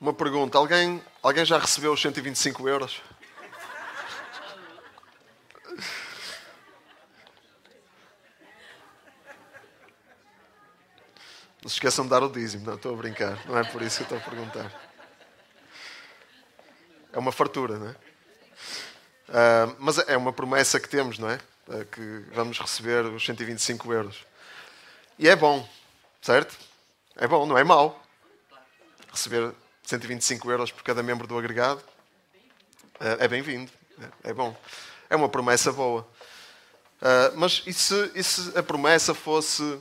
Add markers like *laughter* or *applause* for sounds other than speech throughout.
Uma pergunta: alguém, alguém já recebeu os 125 euros? Não se esqueçam de dar o dízimo, não estou a brincar, não é por isso que estou a perguntar. É uma fartura, não é? Uh, mas é uma promessa que temos, não é? Uh, que vamos receber os 125 euros. E é bom, certo? É bom, não é mau. Receber 125 euros por cada membro do agregado uh, é bem-vindo, é, é, bom. É uma promessa boa. mas e se, e se, a promessa fosse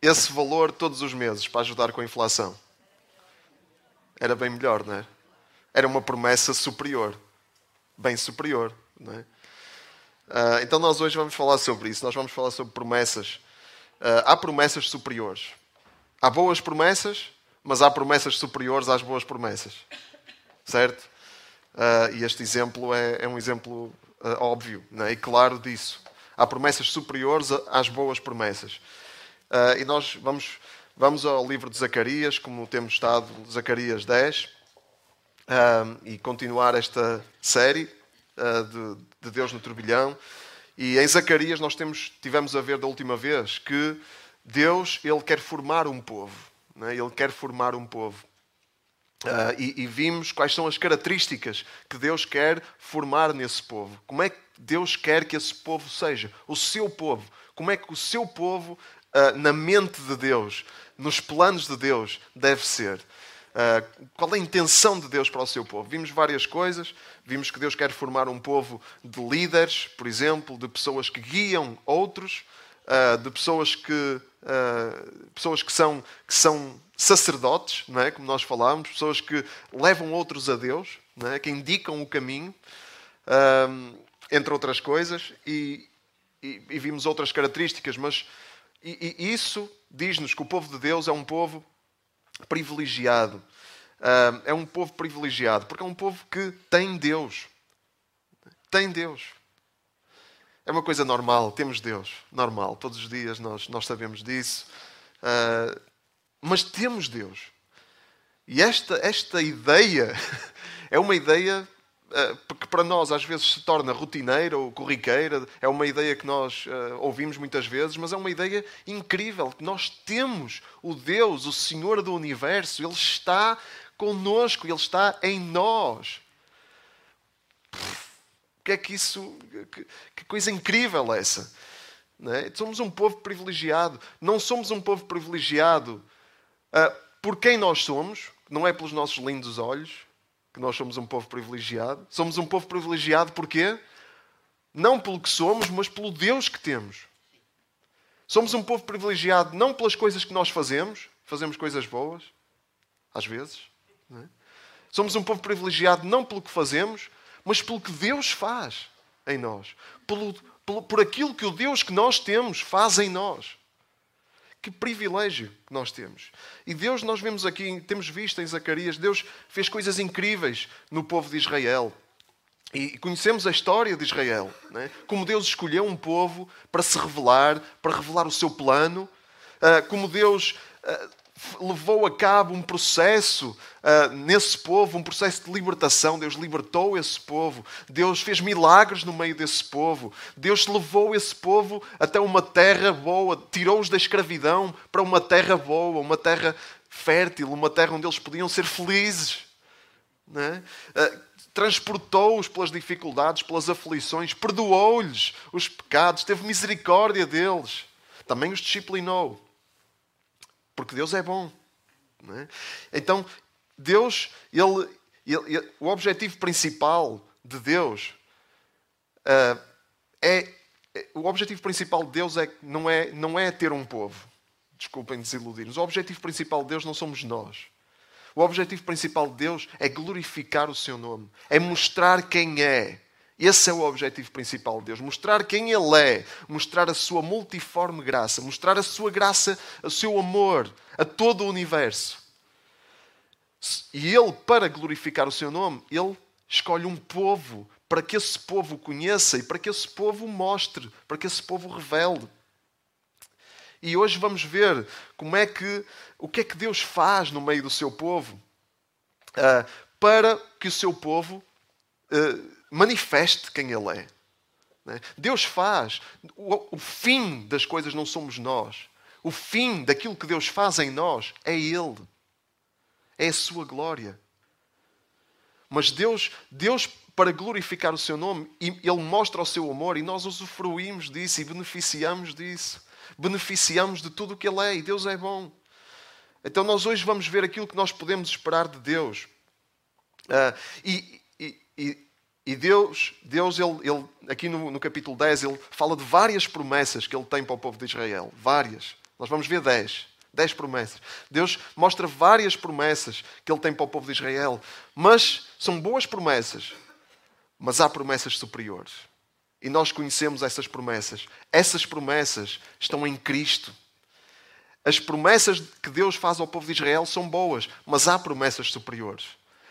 esse valor todos os meses para ajudar com a inflação? Era bem melhor, não é? Era uma promessa superior bem superior. Não é? Uh, então, nós hoje vamos falar sobre isso. Nós vamos falar sobre promessas. Há promessas superiores. Há boas promessas, mas há promessas superiores às boas promessas. Certo? Uh, e este exemplo é, é um exemplo óbvio é? e claro disso. Há promessas superiores às boas promessas. e nós vamos, vamos ao livro de Zacarias, como temos estado, Zacarias 10 uh, e continuar esta série uh, de, de, Deus no turbilhão. E em Zacarias nós temos, tivemos a ver da última vez que Deus ele quer formar um povo. Né? Ele quer formar um povo. Uh, e, e, vimos quais são as características que Deus quer formar nesse povo. Como é que Deus quer que esse povo seja? O seu povo. Como é que o seu povo, uh, na mente de Deus, nos planos de Deus, deve ser? Uh, qual é a intenção de Deus para o seu povo? Vimos várias coisas. Vimos que Deus quer formar um povo de líderes, por exemplo, de pessoas que guiam outros, uh, de pessoas que, uh, pessoas que, são, que são sacerdotes, não é? como nós falámos, pessoas que levam outros a Deus, não é? que indicam o caminho, entre outras coisas. E, e, e, vimos outras características, mas e, e isso diz-nos que o povo de Deus é um povo privilegiado. Uh, é um povo privilegiado, porque é um povo que tem Deus. Tem Deus. É uma coisa normal, temos Deus, normal. Todos os dias nós, nós sabemos disso. Uh, mas temos Deus. E esta, esta ideia *laughs* é uma ideia eh, que para nós às vezes se torna rotineira ou corriqueira, é uma ideia que nós uh, ouvimos muitas vezes, mas é uma ideia incrível, que nós temos o Deus, o Senhor do Universo, Ele está conosco, Ele está em nós. O que é que isso. Que, que coisa incrível essa! É? Somos um povo privilegiado. Não somos um povo privilegiado uh, por quem nós somos, não é pelos nossos lindos olhos, que nós somos um povo privilegiado. Somos um povo privilegiado porquê? Não pelo que somos, mas pelo Deus que temos. Somos um povo privilegiado não pelas coisas que nós fazemos, fazemos coisas boas, às vezes. É? Somos um povo privilegiado não pelo que fazemos, mas pelo que Deus faz em nós. Pelo, pelo, por aquilo que o Deus que nós temos faz em nós. Que privilégio que nós temos. E Deus, nós vemos aqui, temos visto em Zacarias, Deus fez coisas incríveis no povo de Israel. E conhecemos a história de Israel, né? como Deus escolheu um povo para se revelar, para revelar o seu plano, ah, como Deus ah, levou a cabo um processo uh, nesse povo, um processo de libertação. Deus libertou esse povo. Deus fez milagres no meio desse povo. Deus levou esse povo até uma terra boa, tirou-os da escravidão para uma terra boa, uma terra fértil, uma terra onde eles podiam ser felizes. É? Uh, transportou-os pelas dificuldades, pelas aflições, perdoou-lhes os pecados, teve misericórdia deles, também os disciplinou. Porque Deus é bom. É? Então, Deus, ele, ele, ele, o objetivo principal de Deus uh, é, O objetivo principal de Deus é, não, é, não é ter um povo. Desculpem desiludir-nos. O objetivo principal de Deus não somos nós. O objetivo principal de Deus é glorificar o seu nome, é mostrar quem é. Esse é o objetivo principal de Deus: mostrar quem Ele é, mostrar a sua multiforme graça, mostrar a sua graça, o seu amor a todo o universo. E Ele, para glorificar o seu nome, Ele escolhe um povo para que esse povo o conheça e para que esse povo o mostre, para que esse povo o revele. E hoje vamos ver como é que, o que é que Deus faz no meio do seu povo uh, para que o seu povo uh, manifeste quem Ele é. Né? Deus faz. O, fim das coisas não somos nós. O fim daquilo que Deus faz em nós é Ele. É a sua glória. Mas Deus, Deus para glorificar o seu nome, Ele mostra o seu amor e nós usufruímos disso e beneficiamos disso. Beneficiamos de tudo o que Ele é e Deus é bom. Então nós hoje vamos ver aquilo que nós podemos esperar de Deus. Uh, e, e, e, Deus, Deus ele, ele aqui no, no, capítulo 10, ele fala de várias promessas que Ele tem para o povo de Israel. Várias. Nós vamos ver 10. Dez promessas. Deus mostra várias promessas que Ele tem para o povo de Israel. Mas são boas promessas. Mas há promessas superiores. E nós conhecemos essas promessas. Essas promessas estão em Cristo. As promessas que Deus faz ao povo de Israel são boas, mas há promessas superiores.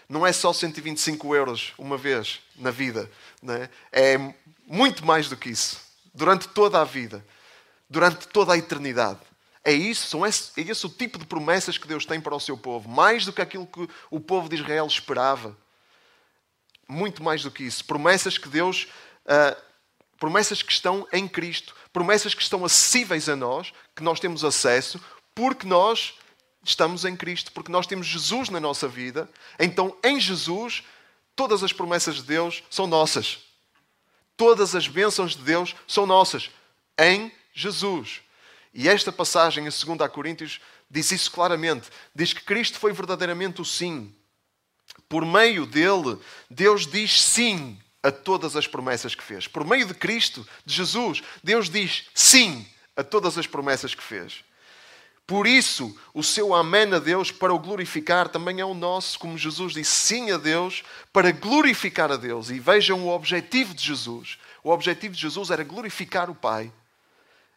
Não é só 125 euros uma vez na vida. É? é muito mais do que isso. Durante toda a vida. Durante toda a eternidade. É isso, são esse, é esse o tipo de promessas que Deus tem para o seu povo. Mais do que aquilo que o povo de Israel esperava. Muito mais do que isso. Promessas que Deus. Uh, promessas que estão em Cristo. Promessas que estão acessíveis a nós, que nós temos acesso, porque nós estamos em Cristo, porque nós temos Jesus na nossa vida. Então, em Jesus, todas as promessas de Deus são nossas. Todas as bênçãos de Deus são nossas. Em Jesus. E esta passagem, em 2 Coríntios, diz isso claramente. Diz que Cristo foi verdadeiramente o sim. Por meio dele, Deus diz sim a todas as promessas que fez. Por meio de Cristo, de Jesus, Deus diz sim a todas as promessas que fez. Por isso, o seu amém a Deus para o glorificar também é o nosso, como Jesus disse sim a Deus para glorificar a Deus. E vejam o objetivo de Jesus. O objetivo de Jesus era glorificar o Pai.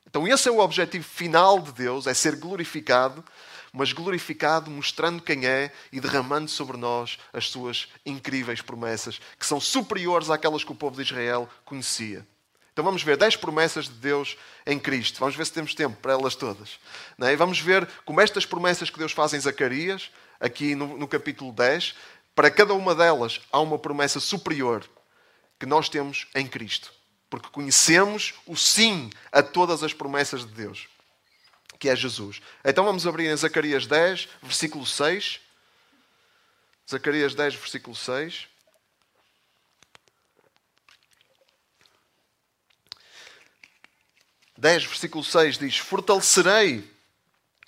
Então, esse é o objetivo final de Deus: é ser glorificado, mas glorificado mostrando quem é e derramando sobre nós as suas incríveis promessas, que são superiores àquelas que o povo de Israel conhecia. Então vamos ver 10 promessas de Deus em Cristo. Vamos ver se temos tempo para elas todas. É? E vamos ver como estas promessas que Deus faz em Zacarias, aqui no, no capítulo 10, para cada uma delas há uma promessa superior que nós temos em Cristo porque conhecemos o sim a todas as promessas de Deus, que é Jesus. Então vamos abrir em Zacarias 10, versículo 6. Zacarias 10, versículo 6. Dez, versículo 6 diz: Fortalecerei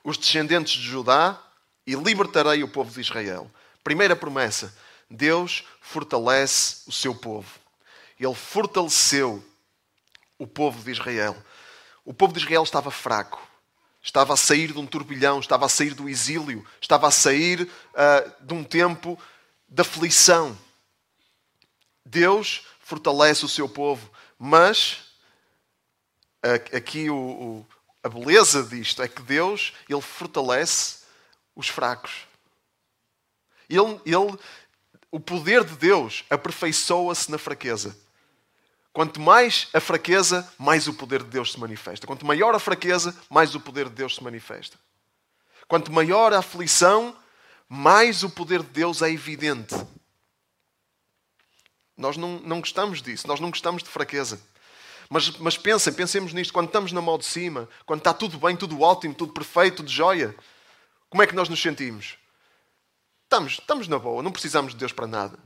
os descendentes de Judá e libertarei o povo de Israel. Primeira promessa: Deus fortalece o seu povo. Ele fortaleceu o povo de Israel. O povo de Israel estava fraco, estava a sair de um turbilhão, estava a sair do exílio, estava a sair uh, de um tempo de aflição. Deus fortalece o seu povo, mas aqui o, o, a beleza disto é que Deus ele fortalece os fracos. Ele, ele, o poder de Deus aperfeiçoa-se na fraqueza. Quanto mais a fraqueza, mais o poder de Deus se manifesta. Quanto maior a fraqueza, mais o poder de Deus se manifesta. Quanto maior a aflição, mais o poder de Deus é evidente. Nós não, não gostamos disso, nós não gostamos de fraqueza. Mas, mas pensem, pensemos nisto, quando estamos na mão de cima, quando está tudo bem, tudo ótimo, tudo perfeito, tudo joia, como é que nós nos sentimos? Estamos, estamos na boa, não precisamos de Deus para nada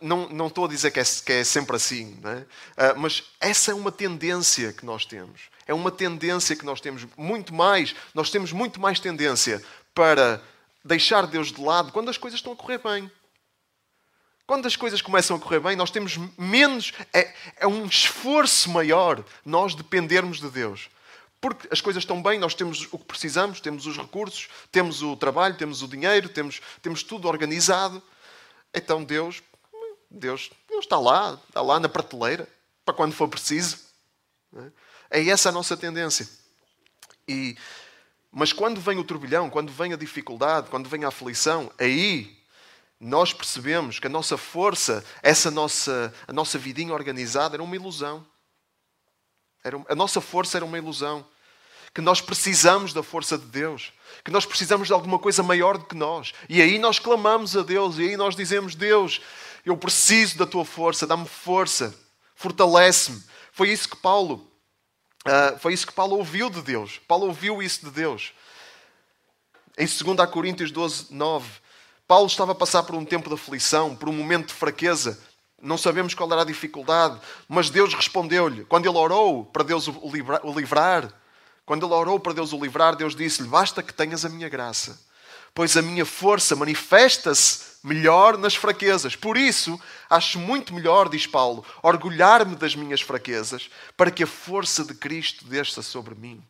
não, não estou a dizer que é, que é sempre assim, é? uh, mas essa é uma tendência que nós temos. É uma tendência que nós temos muito mais. Nós temos muito mais tendência para deixar Deus de lado quando as coisas estão a correr bem. Quando as coisas começam a correr bem, nós temos menos. É, é um esforço maior nós dependermos de Deus. Porque as coisas estão bem, nós temos o que precisamos, temos os recursos, temos o trabalho, temos o dinheiro, temos, temos tudo organizado. Então Deus Deus, Deus está lá, está lá na prateleira, para quando for preciso. É? é essa a nossa tendência. E, mas quando vem o turbilhão, quando vem a dificuldade, quando vem a aflição, aí nós percebemos que a nossa força, essa nossa, a nossa vidinha organizada era uma ilusão. Era, a nossa força era uma ilusão. que nós precisamos da força de Deus, que nós precisamos de alguma coisa maior do que nós. E aí nós clamamos a Deus, e aí nós dizemos: Deus, eu preciso da tua força, dá-me força, fortalece-me. Foi isso que Paulo Uh, foi isso que Paulo ouviu de Deus. Paulo ouviu isso de Deus. Em 2 Coríntios 12, 9, Paulo estava a passar por um tempo de aflição, por um momento de fraqueza. Não sabemos qual era a dificuldade, mas Deus respondeu-lhe. Quando ele orou para Deus o livrar, quando ele orou para Deus o livrar, Deus disse-lhe: Basta que tenhas a minha graça, pois a minha força manifesta-se melhor nas fraquezas. Por isso, acho muito melhor, diz Paulo, orgulhar-me das minhas fraquezas, para que a força de Cristo desça sobre mim.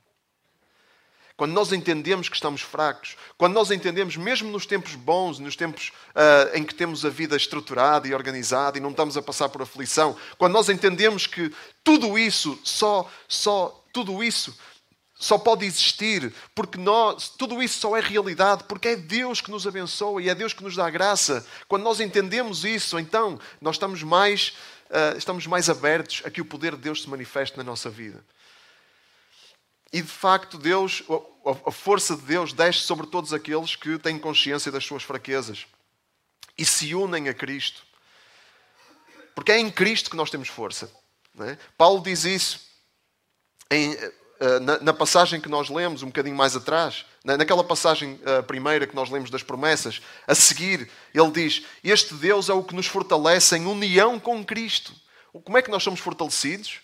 Quando nós entendemos que estamos fracos, quando nós entendemos, mesmo nos tempos bons, nos tempos uh, em que temos a vida estruturada e organizada e não estamos a passar por aflição, quando nós entendemos que tudo isso, só, só tudo isso só pode existir porque nós, tudo isso só é realidade porque é Deus que nos abençoa e é Deus que nos dá graça. Quando nós entendemos isso, então nós estamos mais, uh, estamos mais abertos a que o poder de Deus se manifeste na nossa vida. E de facto, Deus, a força de Deus desce sobre todos aqueles que têm consciência das suas fraquezas e se unem a Cristo. Porque é em Cristo que nós temos força. É? Paulo diz isso em eh, na, passagem que nós lemos um bocadinho mais atrás, naquela passagem eh, primeira que nós lemos das promessas, a seguir, ele diz: Este Deus é o que nos fortalece em união com Cristo. Como é que nós somos fortalecidos?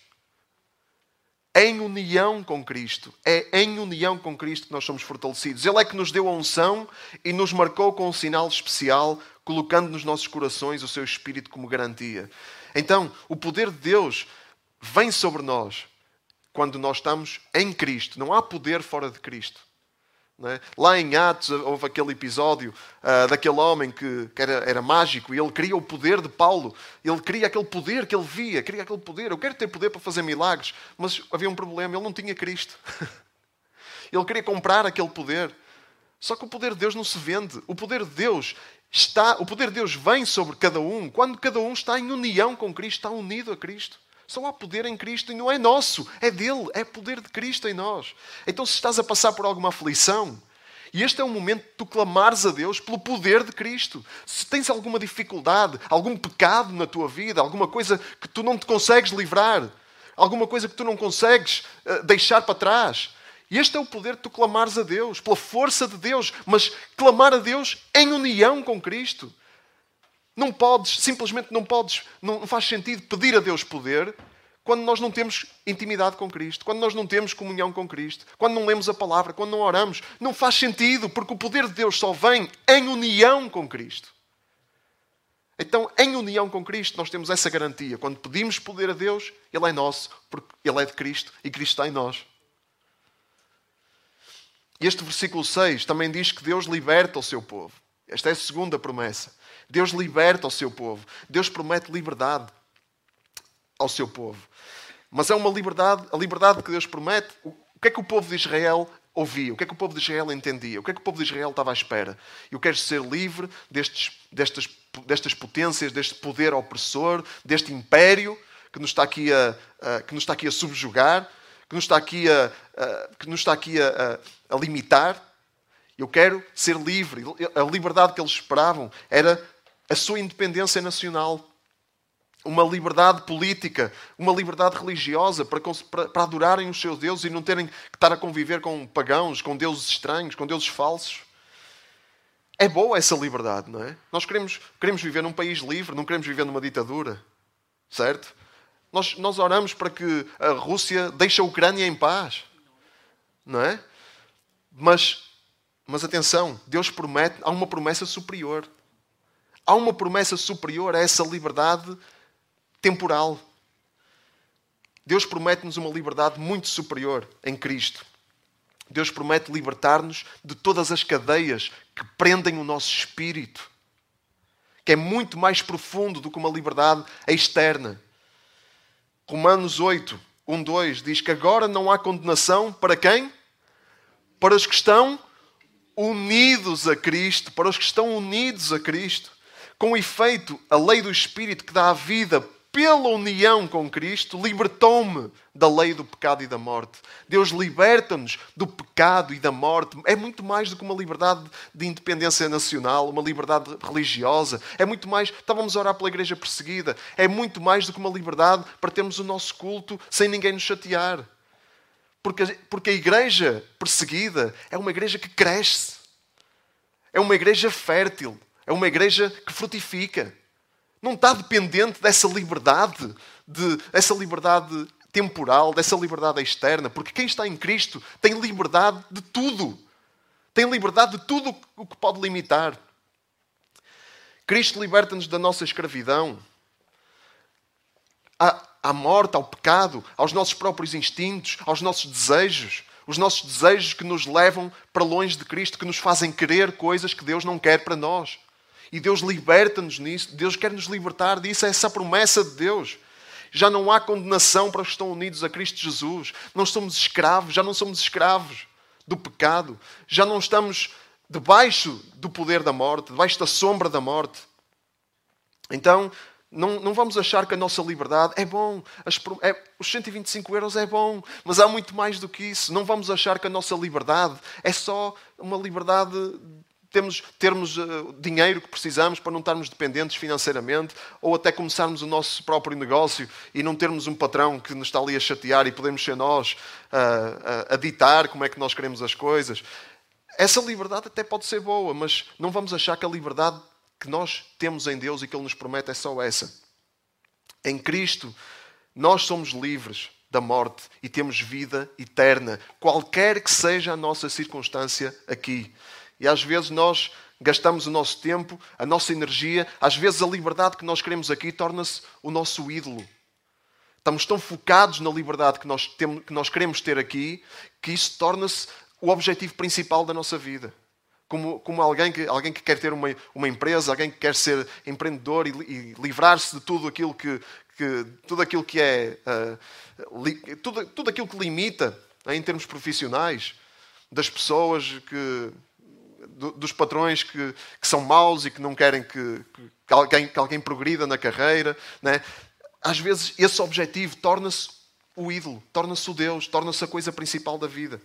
Em união com Cristo. É em união com Cristo que nós somos fortalecidos. Ele é que nos deu a unção e nos marcou com um sinal especial, colocando nos nossos corações o seu Espírito como garantia. Então, o poder de Deus vem sobre nós quando nós estamos em Cristo. Não há poder fora de Cristo. É? Lá em Atos houve aquele episódio uh, daquele homem que, que era, era, mágico e ele queria o poder de Paulo. Ele queria aquele poder que ele via, queria aquele poder. Eu quero ter poder para fazer milagres, mas havia um problema: ele não tinha Cristo. *laughs* ele queria comprar aquele poder. Só que o poder de Deus não se vende. O poder de Deus está, o poder de Deus vem sobre cada um quando cada um está em união com Cristo, está unido a Cristo. Só há poder em Cristo e não é nosso, é dele, é poder de Cristo em nós. Então, se estás a passar por alguma aflição, e este é o momento de tu clamares a Deus pelo poder de Cristo. Se tens alguma dificuldade, algum pecado na tua vida, alguma coisa que tu não te consegues livrar, alguma coisa que tu não consegues uh, deixar para trás, este é o poder de tu clamares a Deus, pela força de Deus, mas clamar a Deus em união com Cristo. Não podes, simplesmente não podes, não faz sentido pedir a Deus poder quando nós não temos intimidade com Cristo, quando nós não temos comunhão com Cristo, quando não lemos a palavra, quando não oramos. Não faz sentido, porque o poder de Deus só vem em união com Cristo. Então, em união com Cristo, nós temos essa garantia. Quando pedimos poder a Deus, Ele é nosso, porque Ele é de Cristo e Cristo está em nós. Este versículo 6 também diz que Deus liberta o seu povo. Esta é a segunda promessa. Deus liberta o seu povo. Deus promete liberdade ao seu povo. Mas é uma liberdade, a liberdade que Deus promete. O que é que o povo de Israel ouvia? O que é que o povo de Israel entendia? O que é que o povo de Israel estava à espera? Eu quero ser livre destes, destas, destas potências, deste poder opressor, deste império que nos está aqui a, a que nos está aqui a subjugar, que nos está aqui a, a que nos está aqui a, a limitar. Eu quero ser livre. A liberdade que eles esperavam era a sua independência nacional, uma liberdade política, uma liberdade religiosa para, para, para, adorarem os seus deuses e não terem que estar a conviver com pagãos, com deuses estranhos, com deuses falsos. É boa essa liberdade, não é? Nós queremos, queremos viver num país livre, não queremos viver numa ditadura, certo? Nós, nós oramos para que a Rússia deixe a Ucrânia em paz, não é? Mas, mas atenção, Deus promete, há uma promessa superior. Há uma promessa superior a essa liberdade temporal. Deus promete-nos uma liberdade muito superior em Cristo. Deus promete libertar-nos de todas as cadeias que prendem o nosso espírito, que é muito mais profundo do que uma liberdade externa. Romanos 8, 1, 2 diz que agora não há condenação para quem? Para os que estão unidos a Cristo, para os que estão unidos a Cristo. Com efeito, a lei do Espírito que dá a vida pela união com Cristo, libertou-me da lei do pecado e da morte. Deus liberta-nos do pecado e da morte. É muito mais do que uma liberdade de independência nacional, uma liberdade religiosa. É muito mais. Estávamos a orar pela igreja perseguida. É muito mais do que uma liberdade para termos o nosso culto sem ninguém nos chatear. Porque, porque a igreja perseguida é uma igreja que cresce. É uma igreja fértil. É uma igreja que frutifica. Não está dependente dessa liberdade, de, dessa liberdade temporal, dessa liberdade externa, porque quem está em Cristo tem liberdade de tudo. Tem liberdade de tudo o que pode limitar. Cristo liberta-nos da nossa escravidão, à, à morte, ao pecado, aos nossos próprios instintos, aos nossos desejos. Os nossos desejos que nos levam para longe de Cristo, que nos fazem querer coisas que Deus não quer para nós. E Deus liberta-nos nisso. Deus quer nos libertar disso. É essa promessa de Deus. Já não há condenação para os que estão unidos a Cristo Jesus. Não somos escravos, já não somos escravos do pecado. Já não estamos debaixo do poder da morte, debaixo da sombra da morte. Então, não, não vamos achar que a nossa liberdade é bom, as, é, os 125 euros é bom, mas há muito mais do que isso. Não vamos achar que a nossa liberdade é só uma liberdade temos, termos uh, dinheiro que precisamos para não estarmos dependentes financeiramente, ou até começarmos o nosso próprio negócio e não termos um patrão que nos está ali a chatear e podemos ser nós uh, a ditar como é que nós queremos as coisas. Essa liberdade até pode ser boa, mas não vamos achar que a liberdade que nós temos em Deus e que Ele nos promete é só essa. Em Cristo, nós somos livres da morte e temos vida eterna, qualquer que seja a nossa circunstância aqui. E às vezes nós gastamos o nosso tempo, a nossa energia, às vezes a liberdade que nós queremos aqui torna-se o nosso ídolo. Estamos tão focados na liberdade que nós, temos, que nós queremos ter aqui que isso torna-se o objetivo principal da nossa vida. Como, como alguém, que, alguém que quer ter uma, uma empresa, alguém que quer ser empreendedor e, e livrar-se de tudo aquilo que, que, tudo aquilo que é uh, li, tudo, tudo aquilo que limita em termos profissionais das pessoas que dos patrões que, que, são maus e que não querem que, que, alguém, que alguém progrida na carreira. Né? Às vezes esse objetivo torna-se o ídolo, torna-se o Deus, torna-se a coisa principal da vida.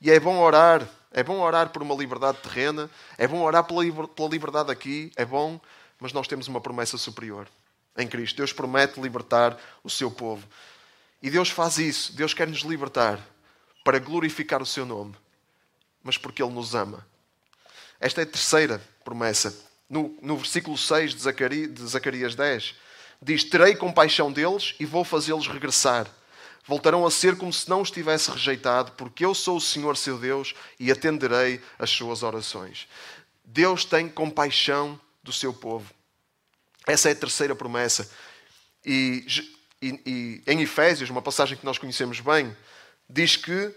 E é bom orar, é bom orar por uma liberdade terrena, é bom orar pela, pela liberdade aqui, é bom, mas nós temos uma promessa superior em Cristo. Deus promete libertar o seu povo. E Deus faz isso, Deus quer nos libertar para glorificar o seu nome mas porque Ele nos ama. Esta é a terceira promessa. No, no versículo 6 de Zacarias, de Zacarias 10, diz: Terei compaixão deles e vou fazê-los regressar. Voltarão a ser como se não os tivesse rejeitado, porque eu sou o Senhor seu Deus e atenderei as suas orações. Deus tem compaixão do seu povo. Essa é a terceira promessa. E, e, e em Efésios, uma passagem que nós conhecemos bem, diz que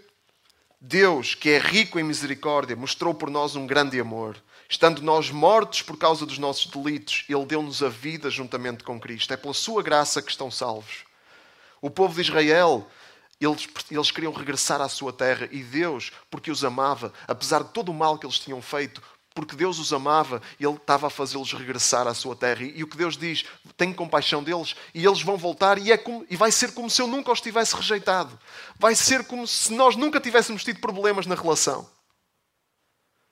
Deus, que é rico em misericórdia, mostrou por nós um grande amor. Estando nós mortos por causa dos nossos delitos, Ele deu-nos a vida juntamente com Cristo. É pela Sua graça que estão salvos. O povo de Israel, eles, eles queriam regressar à sua terra e Deus, porque os amava, apesar de todo o mal que eles tinham feito, porque Deus os amava e Ele estava a fazê-los regressar à sua terra. E, o que Deus diz, tenho compaixão deles e eles vão voltar e, é como, e vai ser como se eu nunca os tivesse rejeitado. Vai ser como se nós nunca tivéssemos tido problemas na relação.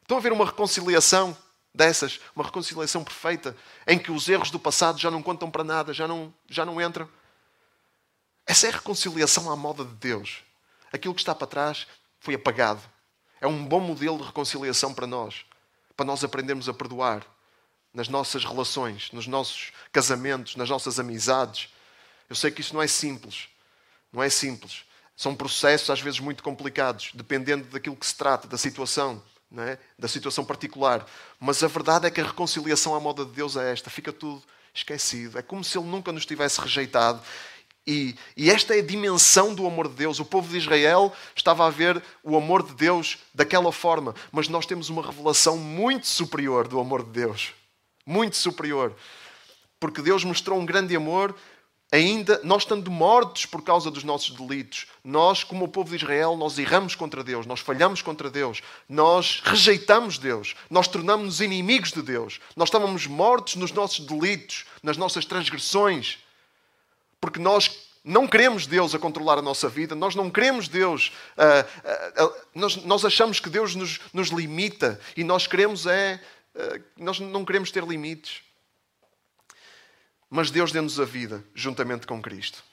Estão a ver uma reconciliação dessas, uma reconciliação perfeita, em que os erros do passado já não contam para nada, já não, já não entram. Essa é a reconciliação à moda de Deus. Aquilo que está para trás foi apagado. É um bom modelo de reconciliação para nós para nós aprendermos a perdoar nas nossas relações, nos nossos casamentos, nas nossas amizades. Eu sei que isso não é simples. Não é simples. São processos às vezes muito complicados, dependendo daquilo que se trata, da situação, é? da situação particular. Mas a verdade é que a reconciliação à moda de Deus é esta: fica tudo esquecido. É como se Ele nunca nos tivesse rejeitado e, e, esta é a dimensão do amor de Deus. O povo de Israel estava a ver o amor de Deus daquela forma, mas nós temos uma revelação muito superior do amor de Deus. Muito superior. Porque Deus mostrou um grande amor ainda nós estando mortos por causa dos nossos delitos, nós, como o povo de Israel, nós erramos contra Deus, nós falhamos contra Deus, nós rejeitamos Deus, nós tornamos-nos inimigos de Deus, nós estávamos mortos nos nossos delitos, nas nossas transgressões, porque nós não queremos Deus a controlar a nossa vida, nós não queremos Deus, uh, uh, uh, nós, nós, achamos que Deus nos, nos limita e nós queremos é, nós não queremos ter limites. Mas Deus deu-nos a vida juntamente com Cristo.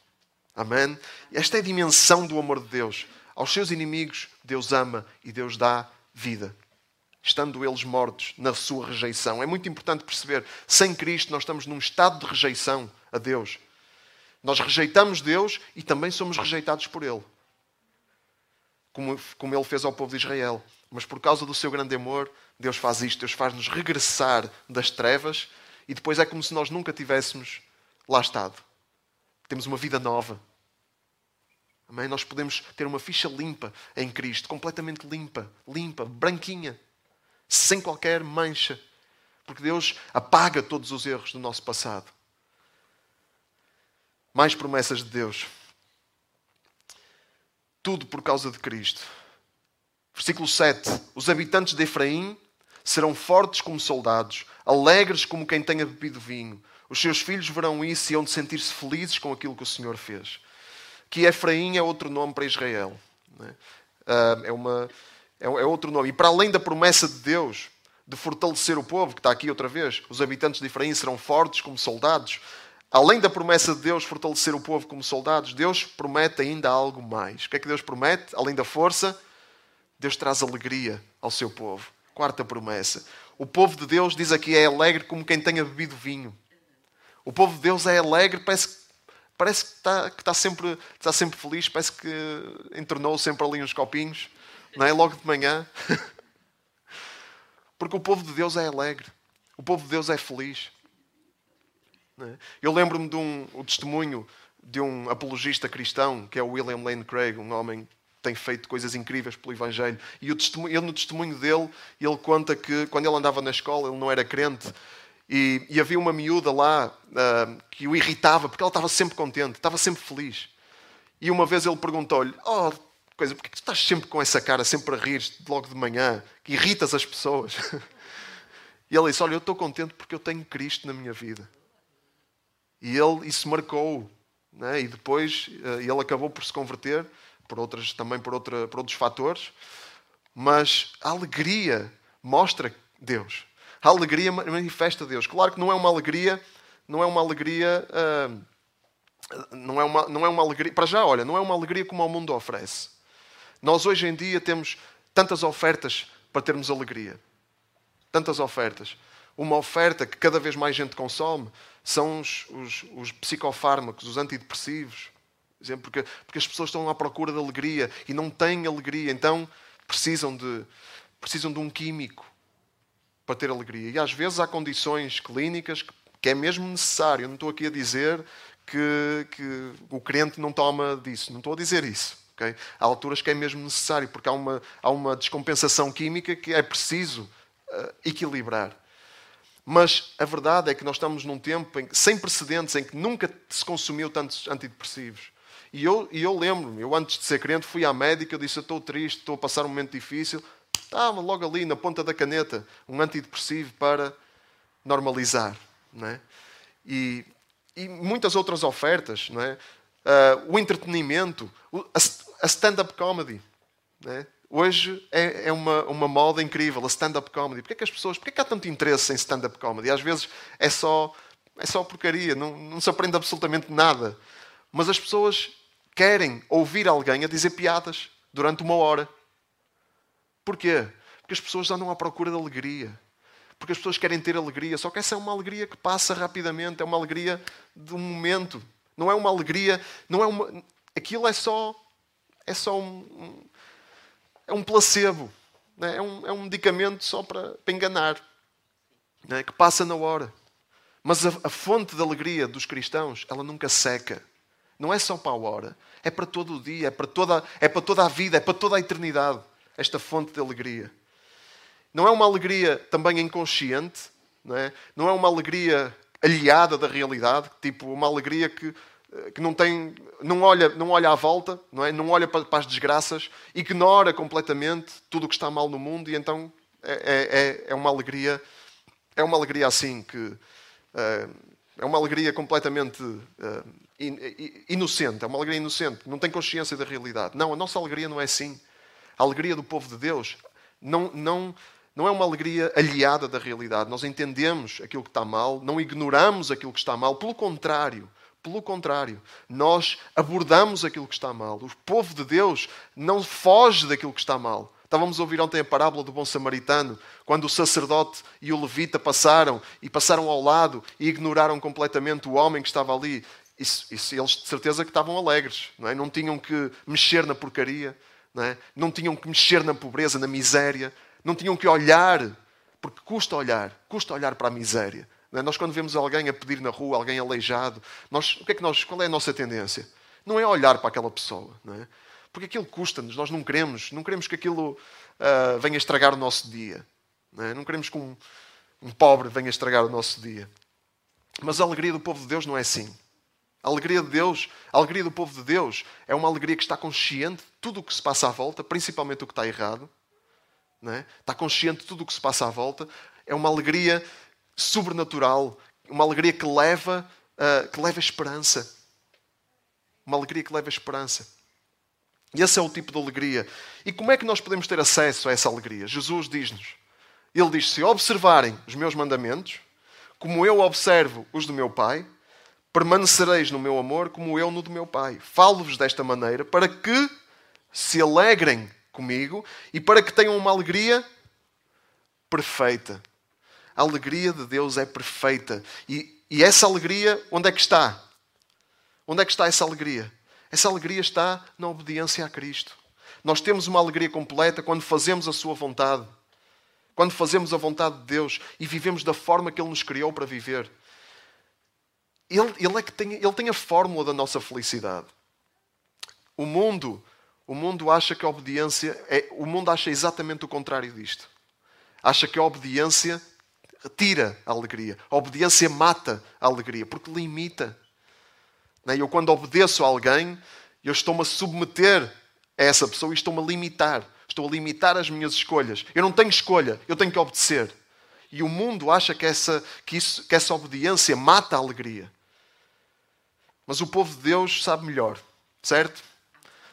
Amém? Esta é a dimensão do amor de Deus. Aos seus inimigos, Deus ama e Deus dá vida. Estando eles mortos na sua rejeição. É muito importante perceber: sem Cristo, nós estamos num estado de rejeição a Deus. Nós rejeitamos Deus e também somos rejeitados por Ele. Como, como Ele fez ao povo de Israel. Mas por causa do seu grande amor, Deus faz isto. Deus faz-nos regressar das trevas e depois é como se nós nunca tivéssemos lá estado. Temos uma vida nova. Amém? Nós podemos ter uma ficha limpa em Cristo, completamente limpa, limpa, branquinha, sem qualquer mancha. Porque Deus apaga todos os erros do nosso passado. Mais promessas de Deus. Tudo por causa de Cristo. Versículo 7. Os habitantes de Efraim serão fortes como soldados, alegres como quem tenha bebido vinho. Os seus filhos verão isso e hão de sentir-se felizes com aquilo que o Senhor fez. Que Efraim é outro nome para Israel. É? Ah, é, uma, é, é outro nome. E para além da promessa de Deus de fortalecer o povo, que está aqui outra vez, os habitantes de Efraim serão fortes como soldados. Além da promessa de Deus fortalecer o povo como soldados, Deus promete ainda algo mais. O que é que Deus promete? Além da força, Deus traz alegria ao seu povo. Quarta promessa. O povo de Deus diz aqui é alegre como quem tenha bebido vinho. O povo de Deus é alegre, parece, parece que, está, que está, sempre, está sempre feliz, parece que entornou sempre ali uns copinhos, não é? Logo de manhã. *laughs* Porque o povo de Deus é alegre. O povo de Deus é feliz. É? Eu lembro-me de um o testemunho de um apologista cristão, que é o William Lane Craig, um homem tem feito coisas incríveis pelo Evangelho. E o testemunho, ele, no testemunho dele, ele conta que quando ele andava na escola, ele não era crente. E, e havia uma miúda lá uh, que o irritava, porque ela estava sempre contente, estava sempre feliz. E uma vez ele perguntou-lhe: Oh, coisa, porquê que tu estás sempre com essa cara, sempre a rir logo de manhã, que irritas as pessoas? *laughs* E ele disse: Olha, eu estou contente porque eu tenho Cristo na minha vida. E ele, isso marcou. Né? E depois uh, ele acabou por se converter por outras, também por, outra, por outros fatores, mas a alegria mostra Deus. A alegria manifesta Deus. Claro que não é uma alegria, não é uma alegria, uh, não, é uma, não é uma alegria, para já, olha, não é uma alegria como o mundo oferece. Nós hoje em dia temos tantas ofertas para termos alegria. Tantas ofertas. Uma oferta que cada vez mais gente consome são os, os, os psicofármacos, os antidepressivos, porque, porque as pessoas estão à procura de alegria e não têm alegria, então precisam de, precisam de um químico para ter alegria. E às vezes há condições clínicas que, é mesmo necessário. Eu não estou aqui a dizer que, que o crente não toma disso, não estou a dizer isso. Okay? Há alturas que é mesmo necessário, porque há uma, há uma descompensação química que é preciso uh, equilibrar. Mas a verdade é que nós estamos num tempo em, sem precedentes em que nunca se consumiu tantos antidepressivos. E eu, e eu lembro-me, eu antes de ser crente fui à médica, eu disse: Estou triste, estou a passar um momento difícil. Estava logo ali na ponta da caneta um antidepressivo para normalizar. É? e, e muitas outras ofertas. Uh, o entretenimento, a stand-up comedy. É? Hoje é, é, uma, uma moda incrível, a stand-up comedy. Porquê que as pessoas, porquê que há tanto interesse em stand-up comedy? Às vezes é só, é só porcaria, não, não se aprende absolutamente nada. Mas as pessoas querem ouvir alguém a dizer piadas durante uma hora. Porquê? Porque as pessoas andam à procura de alegria. Porque as pessoas querem ter alegria. Só que essa é uma alegria que passa rapidamente. É uma alegria de um momento. Não é uma alegria. Não é uma. Aquilo é só. É só um. É um placebo. É? é um, é um medicamento só para, para enganar. É? Que passa na hora. Mas a, a fonte de alegria dos cristãos, ela nunca seca. Não é só para a hora, é para todo o dia, é para toda, é para toda a vida, é para toda a eternidade. Esta fonte de alegria. Não é uma alegria também inconsciente, não é? Não é uma alegria aliada da realidade, tipo uma alegria que que não tem, não olha, não olha à volta, não é? Não olha para, para as desgraças, ignora completamente tudo o que está mal no mundo e então é, é, é uma alegria, é uma alegria assim que é, é uma alegria completamente uh, inocente, é uma alegria inocente, não tem consciência da realidade. Não, a nossa alegria não é assim. A alegria do povo de Deus não, não, não é uma alegria aliada da realidade. Nós entendemos aquilo que está mal, não ignoramos aquilo que está mal, pelo contrário. Pelo contrário, nós abordamos aquilo que está mal. O povo de Deus não foge daquilo que está mal. Estávamos a ouvir ontem a parábola do bom samaritano, quando o sacerdote e o levita passaram e passaram ao lado e ignoraram completamente o homem que estava ali. Isso, isso, eles de certeza que estavam alegres, não, é? não tinham que mexer na porcaria, não, é? não tinham que mexer na pobreza, na miséria, não tinham que olhar, porque custa olhar, custa olhar para a miséria. É? Nós quando vemos alguém a pedir na rua, alguém aleijado, nós, o que é que nós, qual é a nossa tendência? Não é olhar para aquela pessoa, é? Porque aquilo custa-nos, nós não queremos, não queremos que aquilo uh, venha estragar o nosso dia. Não, é? não queremos que um, um pobre venha estragar o nosso dia. Mas a alegria do povo de Deus não é assim. A alegria de Deus, a alegria do povo de Deus é uma alegria que está consciente de tudo o que se passa à volta, principalmente o que está errado. É? Está consciente de tudo o que se passa à volta. É uma alegria sobrenatural, uma alegria que leva, uh, que leva esperança. Uma alegria que leva esperança. E esse é o tipo de alegria. E como é que nós podemos ter acesso a essa alegria? Jesus diz-nos. Ele diz: Se observarem os meus mandamentos, como eu observo os do meu Pai, permanecereis no meu amor como eu no do meu Pai. Falo-vos desta maneira para que se alegrem comigo e para que tenham uma alegria perfeita. A alegria de Deus é perfeita. E, e essa alegria, onde é que está? Onde é que está essa alegria? Essa alegria está na obediência a Cristo. Nós temos uma alegria completa quando fazemos a Sua vontade, quando fazemos a vontade de Deus e vivemos da forma que Ele nos criou para viver. Ele, ele é que tem, ele tem a fórmula da nossa felicidade. O mundo, o mundo acha que a obediência é, o mundo acha exatamente o contrário disto. Acha que a obediência tira a alegria. A obediência mata a alegria porque limita. Né? Eu, quando obedeço a alguém, eu estou-me a submeter a essa pessoa e estou-me a limitar. Estou a limitar as minhas escolhas. Eu não tenho escolha, eu tenho que obedecer. E o mundo acha que essa, que isso, que essa obediência mata a alegria. Mas o povo de Deus sabe melhor, certo?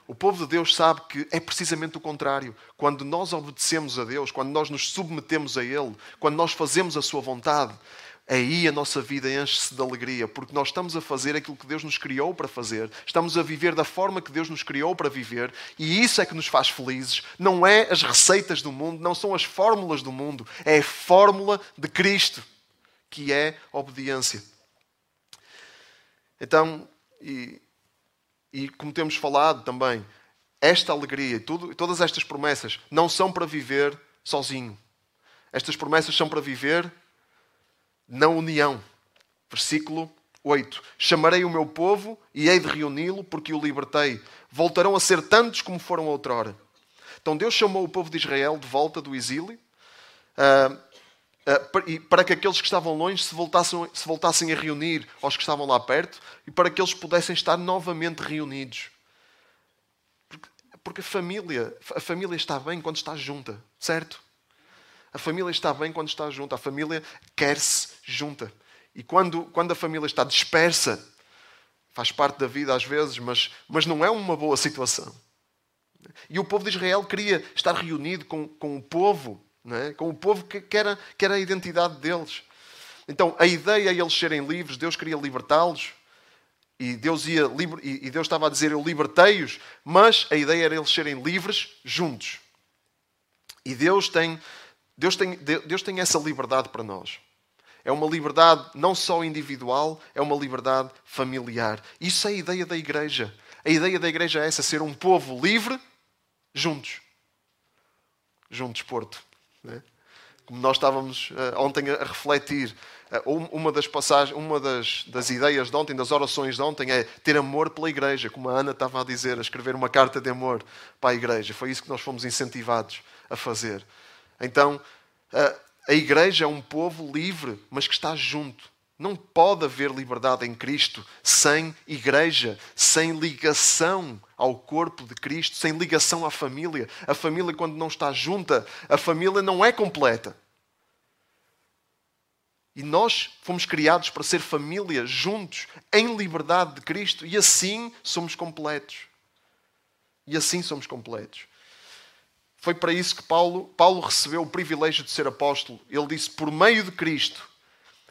O povo de Deus sabe que é precisamente o contrário. Quando nós obedecemos a Deus, quando nós nos submetemos a Ele, quando nós fazemos a Sua vontade, aí a nossa vida enche-se de alegria, porque nós estamos a fazer aquilo que Deus nos criou para fazer, estamos a viver da forma que Deus nos criou para viver, e isso é que nos faz felizes. Não é as receitas do mundo, não são as fórmulas do mundo, é a fórmula de Cristo, que é obediência. Então, e, e como temos falado também, esta alegria, tudo, todas estas promessas não são para viver sozinho. Estas promessas são para viver na união. Versículo 8: Chamarei o meu povo e hei de reuni-lo, porque o libertei. Voltarão a ser tantos como foram outrora. Então Deus chamou o povo de Israel de volta do exílio uh, uh, para que aqueles que estavam longe se voltassem, se voltassem a reunir aos que estavam lá perto e para que eles pudessem estar novamente reunidos. Porque, porque a, família, a família está bem quando está junta, certo? A família está bem quando está junta. A família quer-se junta. E quando, quando a família está dispersa, faz parte da vida às vezes, mas, mas não é uma boa situação. E o povo de Israel queria estar reunido com, com o povo, é? com o povo que, que, era, que era a identidade deles. Então, a ideia é eles serem livres, Deus queria libertá-los, e Deus, ia, e Deus estava a dizer: Eu libertei-os, mas a ideia era eles serem livres juntos. E Deus tem Deus tem, Deus tem essa liberdade para nós. É uma liberdade não só individual, é uma liberdade familiar. Isso é a ideia da igreja. A ideia da igreja é essa: ser um povo livre, juntos. Juntos, Porto. Né? Como nós estávamos uh, ontem a refletir, uh, uma das passagens, uma das, das ideias de ontem, das orações de ontem, é ter amor pela igreja, como a Ana estava a dizer, a escrever uma carta de amor para a igreja. Foi isso que nós fomos incentivados a fazer. Então, a igreja é um povo livre, mas que está junto. Não pode haver liberdade em Cristo sem igreja, sem ligação ao corpo de Cristo, sem ligação à família. A família, quando não está junta, a família não é completa. E nós fomos criados para ser família juntos, em liberdade de Cristo, e assim somos completos. E assim somos completos. Foi para isso que Paulo, Paulo recebeu o privilégio de ser apóstolo. Ele disse: Por meio de Cristo,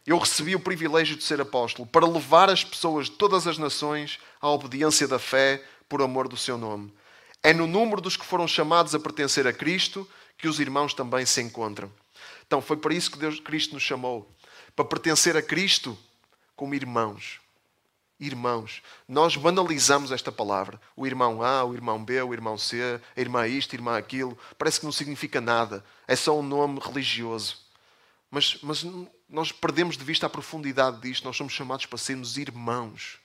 eu recebi o privilégio de ser apóstolo, para levar as pessoas de todas as nações à obediência da fé por amor do seu nome. É no número dos que foram chamados a pertencer a Cristo que os irmãos também se encontram. Então foi para isso que Deus, Cristo nos chamou para pertencer a Cristo como irmãos irmãos. Nós banalizamos esta palavra. O irmão A, o irmão B, o irmão C, a irmã isto, a irmã aquilo. Parece que não significa nada. É só um nome religioso. Mas, mas nós perdemos de vista a profundidade disto. Nós somos chamados para sermos irmãos.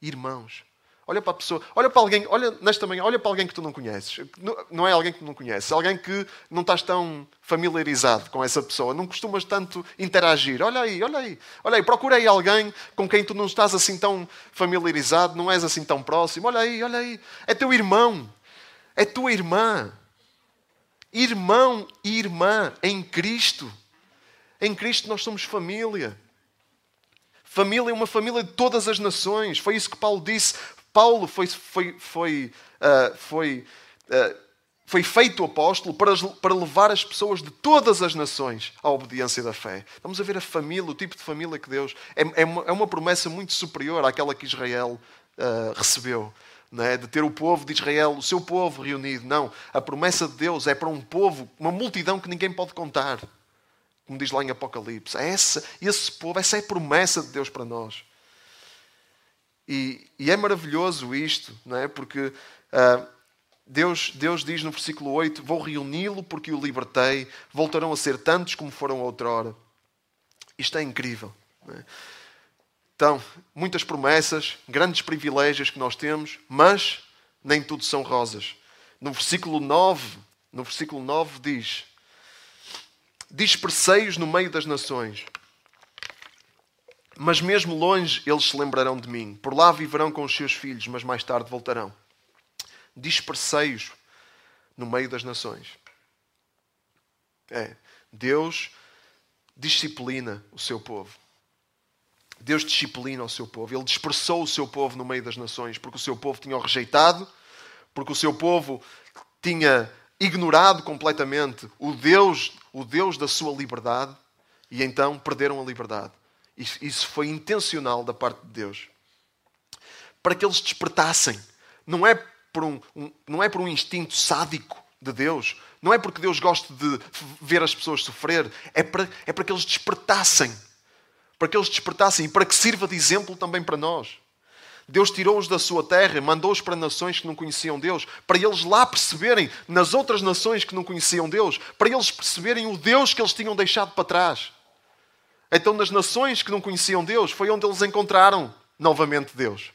Irmãos. Olha para a pessoa, olha para alguém, olha nesta manhã, olha para alguém que tu não conheces. Não é alguém que tu não conheces, alguém que não estás tão familiarizado com essa pessoa, não costumas tanto interagir. Olha aí, olha aí, olha aí, procura aí alguém com quem tu não estás assim tão familiarizado, não és assim tão próximo. Olha aí, olha aí, é teu irmão, é tua irmã. Irmão e irmã em Cristo. Em Cristo nós somos família. Família é uma família de todas as nações. Foi isso que Paulo disse. Paulo foi, foi, foi, uh, foi, uh, foi feito apóstolo para, para levar as pessoas de todas as nações à obediência da fé. Vamos a ver a família, o tipo de família que Deus. É, é, uma, é uma promessa muito superior àquela que Israel uh, recebeu. É? De ter o povo de Israel, o seu povo reunido. Não. A promessa de Deus é para um povo, uma multidão que ninguém pode contar. Como diz lá em Apocalipse. É essa, esse povo, essa é a promessa de Deus para nós. E, e é maravilhoso isto, não é? Porque uh, Deus, Deus diz no versículo 8: Vou reuni-lo porque o libertei, voltarão a ser tantos como foram outrora. Isto é incrível. É? Então, muitas promessas, grandes privilégios que nós temos, mas nem tudo são rosas. No versículo 9, no versículo 9 diz: Dispersei-os no meio das nações mas mesmo longe eles se lembrarão de mim. Por lá viverão com os seus filhos, mas mais tarde voltarão. Dispersei-os no meio das nações. É, Deus disciplina o seu povo. Deus disciplina o seu povo. Ele dispersou o seu povo no meio das nações, porque o seu povo tinha o rejeitado, porque o seu povo tinha ignorado completamente o Deus, o Deus da sua liberdade, e então perderam a liberdade. Isso foi intencional da parte de Deus. Para que eles despertassem. Não é por um, um, não é por um instinto sádico de Deus. Não é porque Deus gosta de ver as pessoas sofrer. É para, é para que eles despertassem. Para que eles despertassem e para que sirva de exemplo também para nós. Deus tirou-os da sua terra, mandou-os para nações que não conheciam Deus, para eles lá perceberem, nas outras nações que não conheciam Deus, para eles perceberem o Deus que eles tinham deixado para trás. Então, nas nações que não conheciam Deus, foi onde eles encontraram novamente Deus.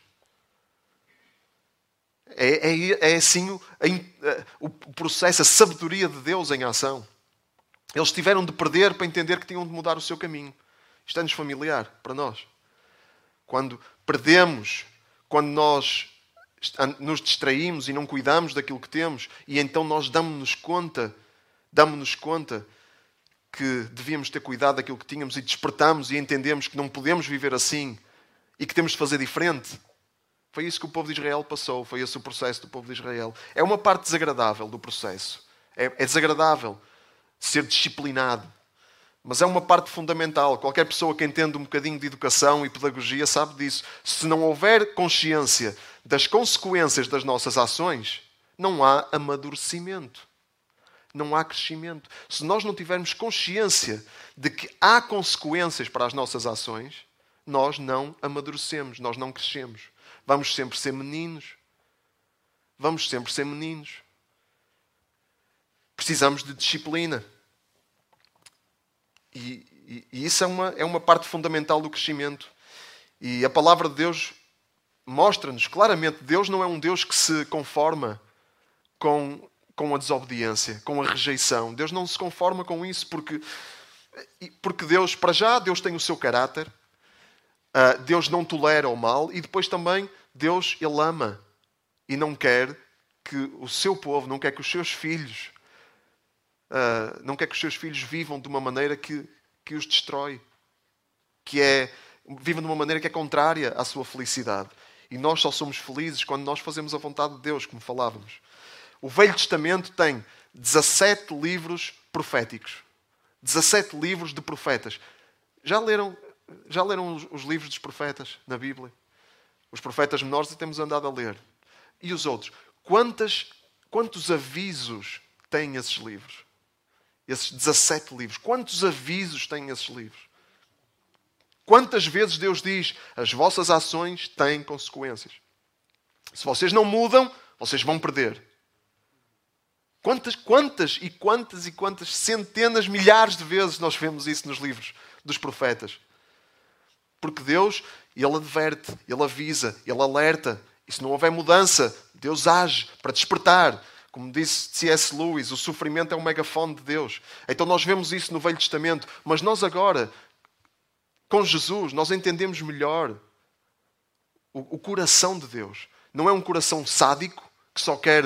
É, é, é assim o, o processo, a sabedoria de Deus em ação. Eles tiveram de perder para entender que tinham de mudar o seu caminho. Isto é-nos familiar para nós. Quando perdemos, quando nós nos distraímos e não cuidamos daquilo que temos, e então nós damos-nos conta, damos-nos conta que devíamos ter cuidado daquilo que tínhamos e despertamos e entendemos que não podemos viver assim e que temos de fazer diferente. Foi isso que o povo de Israel passou, foi esse o processo do povo de Israel. É uma parte desagradável do processo. É, é desagradável ser disciplinado. Mas é uma parte fundamental. Qualquer pessoa que entenda um bocadinho de educação e pedagogia sabe disso. Se não houver consciência das consequências das nossas ações, não há amadurecimento não há crescimento. Se nós não tivermos consciência de que há consequências para as nossas ações, nós não amadurecemos, nós não crescemos. Vamos sempre ser meninos. Vamos sempre ser meninos. Precisamos de disciplina. E, e, e isso é uma, é uma parte fundamental do crescimento. E a palavra de Deus mostra-nos claramente: Deus não é um Deus que se conforma com com a desobediência, com a rejeição. Deus não se conforma com isso porque, porque Deus, para já, Deus tem o seu caráter Uh, Deus não tolera o mal e depois também Deus ele ama e não quer que o seu povo, não quer que os seus filhos, uh, não quer que os seus filhos vivam de uma maneira que, que os destrói, que é vivam de uma maneira que é contrária à sua felicidade. E nós só somos felizes quando nós fazemos a vontade de Deus, como falávamos. O Velho Testamento tem 17 livros proféticos. 17 livros de profetas. Já leram, já leram os, os livros dos profetas na Bíblia? Os profetas menores temos andado a ler. E os outros? Quantas, quantos avisos têm esses livros? Esses 17 livros. Quantos avisos têm esses livros? Quantas vezes Deus diz: as vossas ações têm consequências? Se vocês não mudam, vocês vão perder. Quantas, quantas e quantas e quantas centenas, milhares de vezes nós vemos isso nos livros dos profetas? Porque Deus, Ele adverte, Ele avisa, Ele alerta. E se não houver mudança, Deus age para despertar. Como disse C.S. Lewis, o sofrimento é um megafone de Deus. Então nós vemos isso no Velho Testamento. Mas nós agora, com Jesus, nós entendemos melhor o, o coração de Deus. Não é um coração sádico que só quer,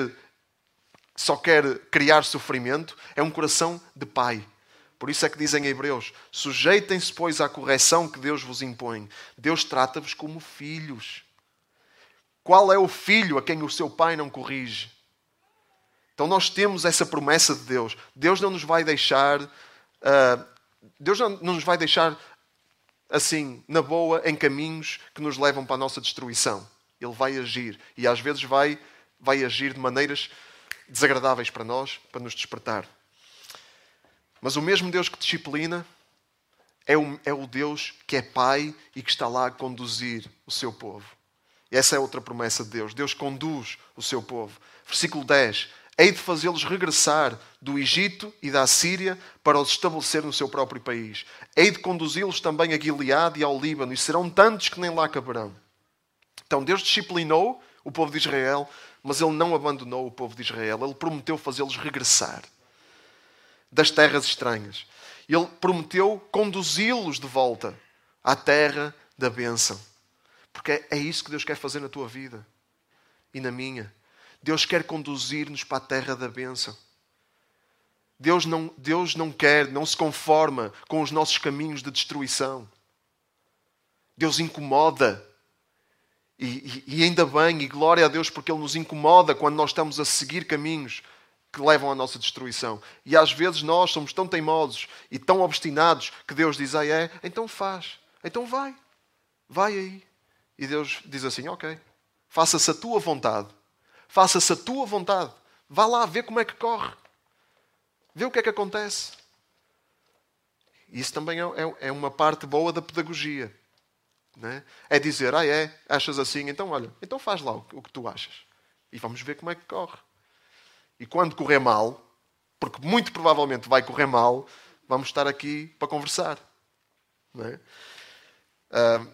só quer criar sofrimento. É um coração de pai. Por isso é que dizem Hebreus: sujeitem-se, pois, à correção que Deus vos impõe. Deus trata-vos como filhos. Qual é o filho a quem o seu pai não corrige? Então nós temos essa promessa de Deus. Deus não nos vai deixar. Uh, Deus não, não nos vai deixar assim, na boa, em caminhos que nos levam para a nossa destruição. Ele vai agir. E às vezes vai, vai agir de maneiras desagradáveis para nós, para nos despertar. Mas o mesmo Deus que disciplina é o, é o Deus que é Pai e que está lá a conduzir o seu povo. E essa é outra promessa de Deus. Deus conduz o seu povo. Versículo 10. Hei de fazê-los regressar do Egito e da Síria para os estabelecer no seu próprio país. Hei de conduzi-los também a Gileade e ao Líbano, e serão tantos que nem lá caberão. Então Deus disciplinou o povo de Israel, mas ele não abandonou o povo de Israel. Ele prometeu fazê-los regressar das terras estranhas. Ele prometeu conduzi-los de volta à terra da bênção. Porque é isso que Deus quer fazer na tua vida e na minha. Deus quer conduzir-nos para a terra da bênção. Deus não, Deus não quer, não se conforma com os nossos caminhos de destruição. Deus incomoda. E, e, ainda bem, e glória a Deus, porque Ele nos incomoda quando nós estamos a seguir caminhos que levam à nossa destruição. E às vezes nós somos tão teimosos e tão obstinados que Deus diz: ah, é, então faz, então vai, vai aí. E Deus diz assim: ok, faça-se a tua vontade faça-se a tua vontade. Vá lá ver como é que corre. Vê o que é que acontece. Isso também é, é, é uma parte boa da pedagogia. É? é? dizer, ah é, achas assim, então olha, então faz lá o, que tu achas. E vamos ver como é que corre. E quando correr mal, porque muito provavelmente vai correr mal, vamos estar aqui para conversar. É? Uh,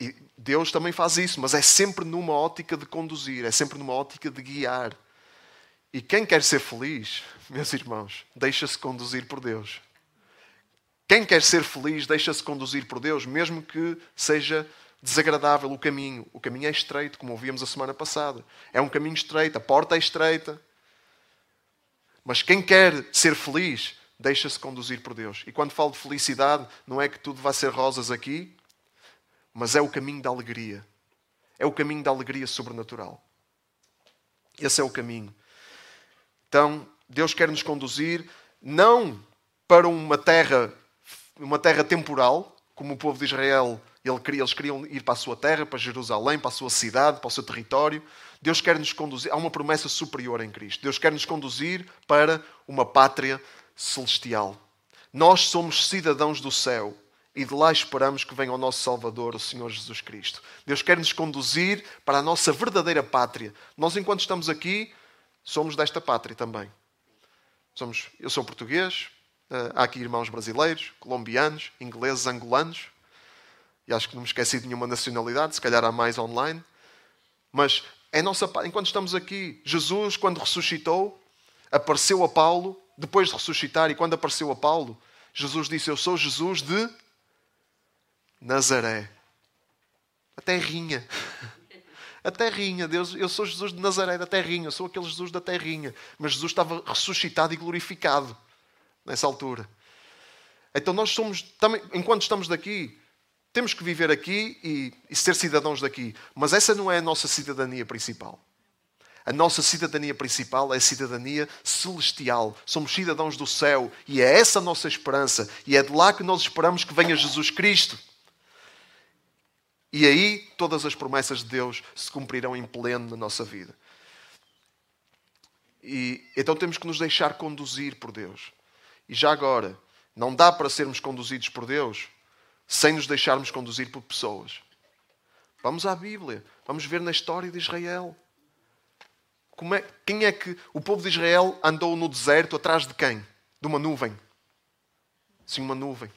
e Deus também faz isso, mas é sempre numa ótica de conduzir, é sempre numa ótica de guiar. E quem quer ser feliz, meus irmãos, deixa-se conduzir por Deus. Quem quer ser feliz, deixa-se conduzir por Deus, mesmo que seja desagradável o caminho. O caminho é estreito, como ouvimos a semana passada. É um caminho estreito, a porta é estreita. Mas quem quer ser feliz, deixa-se conduzir por Deus. E quando falo de felicidade, não é que tudo vai ser rosas aqui, mas é o caminho da alegria. É o caminho da alegria sobrenatural. Esse é o caminho. Então, Deus quer nos conduzir não para uma terra, uma terra temporal, como o povo de Israel, eles queriam ir para a sua terra, para Jerusalém, para a sua cidade, para o seu território. Deus quer nos conduzir, há uma promessa superior em Cristo. Deus quer nos conduzir para uma pátria celestial. Nós somos cidadãos do céu e de lá esperamos que venha o nosso Salvador, o Senhor Jesus Cristo. Deus quer nos conduzir para a nossa verdadeira pátria. Nós, enquanto estamos aqui, somos desta pátria também. Somos, eu sou português, há aqui irmãos brasileiros, colombianos, ingleses, angolanos, e acho que não me esqueci de nenhuma nacionalidade, se calhar há mais online. Mas é nossa, enquanto estamos aqui, Jesus, quando ressuscitou, apareceu a Paulo, depois de ressuscitar, e quando apareceu a Paulo, Jesus disse: Eu sou Jesus de Nazaré. A terrinha. *laughs* A terrinha, Deus, eu sou Jesus de Nazaré, da terrinha, eu sou aquele Jesus da terrinha. Mas Jesus estava ressuscitado e glorificado nessa altura. Então nós somos, enquanto estamos daqui, temos que viver aqui e, e ser cidadãos daqui. Mas essa não é a nossa cidadania principal. A nossa cidadania principal é a cidadania celestial. Somos cidadãos do céu e é essa a nossa esperança. E é de lá que nós esperamos que venha Jesus Cristo. E aí todas as promessas de Deus se cumprirão em pleno na nossa vida. E então temos que nos deixar conduzir por Deus. E já agora, não dá para sermos conduzidos por Deus sem nos deixarmos conduzir por pessoas. Vamos à Bíblia, vamos ver na história de Israel. É, quem é que o povo de Israel andou no deserto atrás de quem? De uma nuvem. Sim, uma nuvem.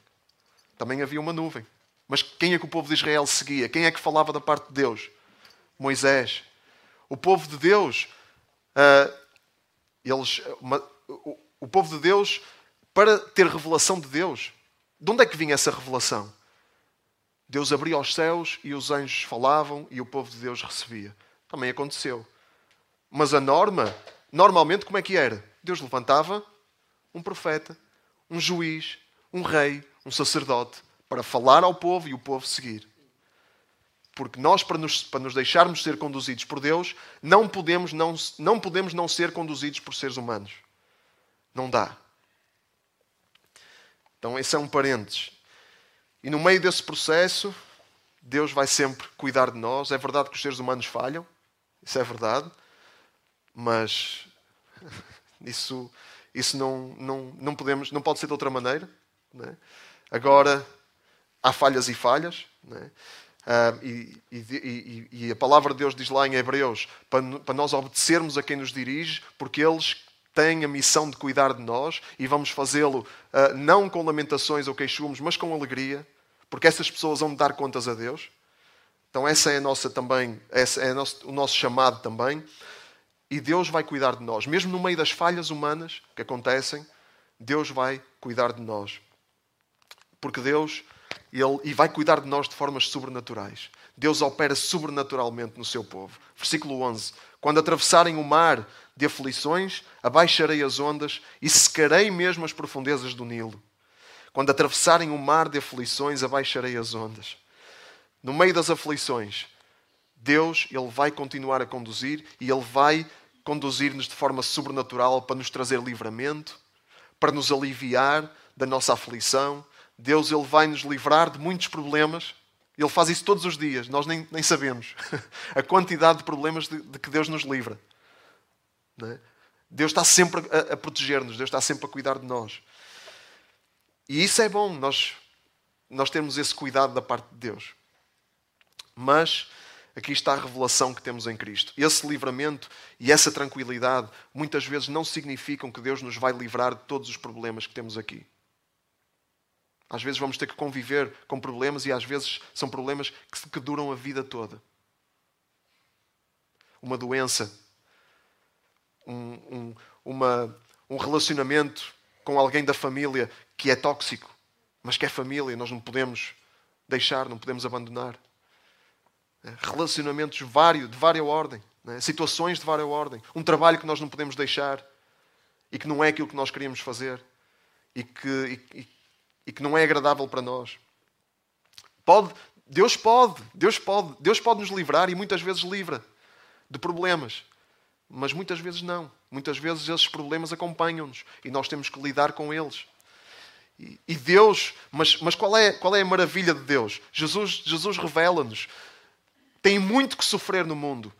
Também havia uma nuvem. Mas quem é que o povo de Israel seguia? Quem é que falava da parte de Deus? Moisés. O povo de Deus, uh, eles, uma, o, o povo de Deus, para ter revelação de Deus, de onde é que vinha essa revelação? Deus abria os céus e os anjos falavam e o povo de Deus recebia. Também aconteceu. Mas a norma, normalmente, como é que era? Deus levantava um profeta, um juiz, um rei, um sacerdote, para falar ao povo e o povo seguir. Porque nós, para nos, para nos deixarmos ser conduzidos por Deus, não podemos não, não podemos não ser conduzidos por seres humanos. Não dá. Então, esse é um parênteses. E no meio desse processo, Deus vai sempre cuidar de nós. É verdade que os seres humanos falham, isso é verdade mas *laughs* isso, isso não, não, não, podemos, não pode ser de outra maneira. É? Agora, há falhas e falhas. É? Uh, e, e, e, a palavra de Deus diz lá em Hebreus para, para nós obedecermos a quem nos dirige, porque eles têm a missão de cuidar de nós e vamos fazê-lo uh, não com lamentações ou queixumes, mas com alegria, porque essas pessoas vão dar contas a Deus. Então, essa é a nossa também, essa é nosso, o nosso chamado também. E Deus vai cuidar de nós. Mesmo no meio das falhas humanas que acontecem, Deus vai cuidar de nós. Porque Deus, Ele e vai cuidar de nós de formas sobrenaturais. Deus opera sobrenaturalmente no seu povo. Versículo 11. Quando atravessarem o mar de aflições, abaixarei as ondas e secarei mesmo as profundezas do Nilo. Quando atravessarem o mar de aflições, abaixarei as ondas. No meio das aflições, Deus ele vai continuar a conduzir e ele vai conduzir-nos de forma sobrenatural para nos trazer livramento, para nos aliviar da nossa aflição. Deus ele vai nos livrar de muitos problemas. Ele faz isso todos os dias, nós nem, nem sabemos *laughs* a quantidade de problemas de, de que Deus nos livra. É? Deus está sempre a, a proteger-nos, Deus está sempre a cuidar de nós. E isso é bom, nós, nós temos esse cuidado da parte de Deus. Mas Aqui está a revelação que temos em Cristo. Esse livramento e essa tranquilidade muitas vezes não significam que Deus nos vai livrar de todos os problemas que temos aqui. Às vezes vamos ter que conviver com problemas e às vezes são problemas que, que duram a vida toda. Uma doença, um, um, uma, um relacionamento com alguém da família que é tóxico, mas que é família, nós não podemos deixar, não podemos abandonar relacionamentos vários, de várias ordem, né? situações de várias ordem, um trabalho que nós não podemos deixar e que não é aquilo que nós queríamos fazer e que, e, e que não é agradável para nós. Pode, Deus pode, Deus pode, Deus pode nos livrar e muitas vezes livra de problemas, mas muitas vezes não. Muitas vezes esses problemas acompanham-nos e nós temos que lidar com eles. E Deus, mas, mas qual, é, qual é a maravilha de Deus? Jesus, Jesus revela-nos têm muito que sofrer no mundo,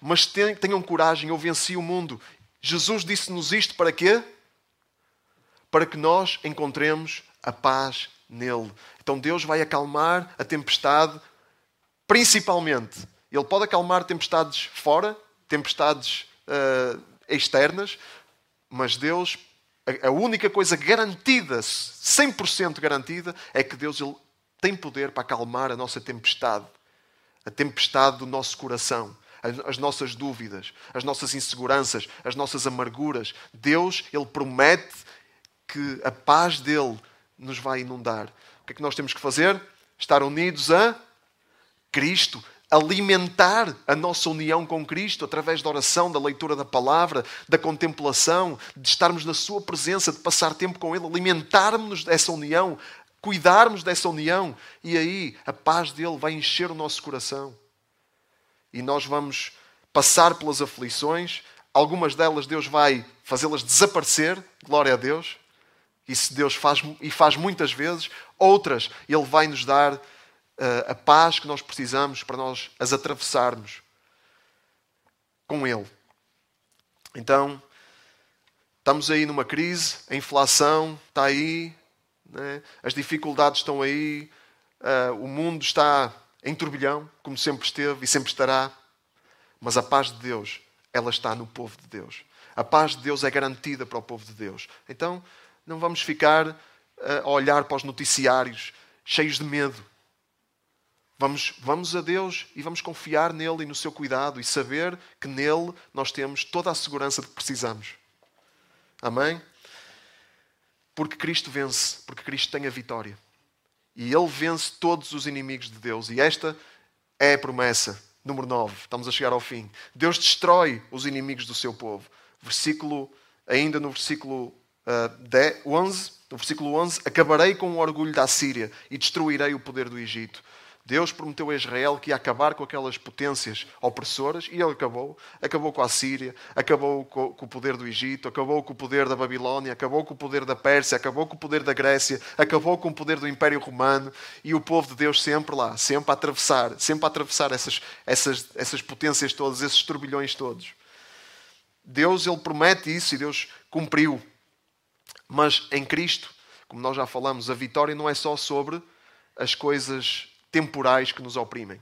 mas tenham coragem, eu venci o mundo. Jesus disse-nos isto para quê? Para que nós encontremos a paz nele. Então Deus vai acalmar a tempestade, principalmente. Ele pode acalmar tempestades fora, tempestades uh, externas, mas Deus, a, única coisa garantida, 100% garantida, é que Deus ele, tem poder para acalmar a nossa tempestade a tempestade do nosso coração, as nossas dúvidas, as nossas inseguranças, as nossas amarguras. Deus, Ele promete que a paz dele nos vai inundar. O que é que nós temos que fazer? Estar unidos a Cristo, alimentar a nossa união com Cristo através da oração, da leitura da palavra, da contemplação, de estarmos na Sua presença, de passar tempo com Ele, alimentarmos dessa união, cuidarmos dessa união, e aí a paz dele vai encher o nosso coração. E nós vamos passar pelas aflições, algumas delas Deus vai fazê-las desaparecer, glória a Deus. Isso Deus faz e faz muitas vezes. Outras, Ele vai nos dar uh, a paz que nós precisamos para nós as atravessarmos com Ele. Então, estamos aí numa crise, a inflação está aí, né? as dificuldades estão aí, uh, o mundo está em turbilhão, como sempre esteve e sempre estará. Mas a paz de Deus, ela está no povo de Deus. A paz de Deus é garantida para o povo de Deus. Então, não vamos ficar eh, a olhar para os noticiários cheios de medo. Vamos, vamos a Deus e vamos confiar nele e no seu cuidado e saber que nele nós temos toda a segurança de que precisamos. Amém? Porque Cristo vence, porque Cristo tem a vitória. E ele vence todos os inimigos de Deus. E esta é a promessa. Número 9. Estamos a chegar ao fim. Deus destrói os inimigos do seu povo. Versículo, ainda no versículo uh, 10, 11, no versículo 11, acabarei com o orgulho da Síria e destruirei o poder do Egito. Deus prometeu a Israel que ia acabar com aquelas potências opressoras e ele acabou. Acabou com a Síria, acabou com o poder do Egito, acabou com o poder da Babilónia, acabou com o poder da Pérsia, acabou com o poder da Grécia, acabou com o poder do Império Romano e o povo de Deus sempre lá, sempre a atravessar, sempre a atravessar essas, essas, essas potências todas, esses turbilhões todos. Deus ele promete isso e Deus cumpriu. Mas em Cristo, como nós já falamos, a vitória não é só sobre as coisas temporais que nos oprimem.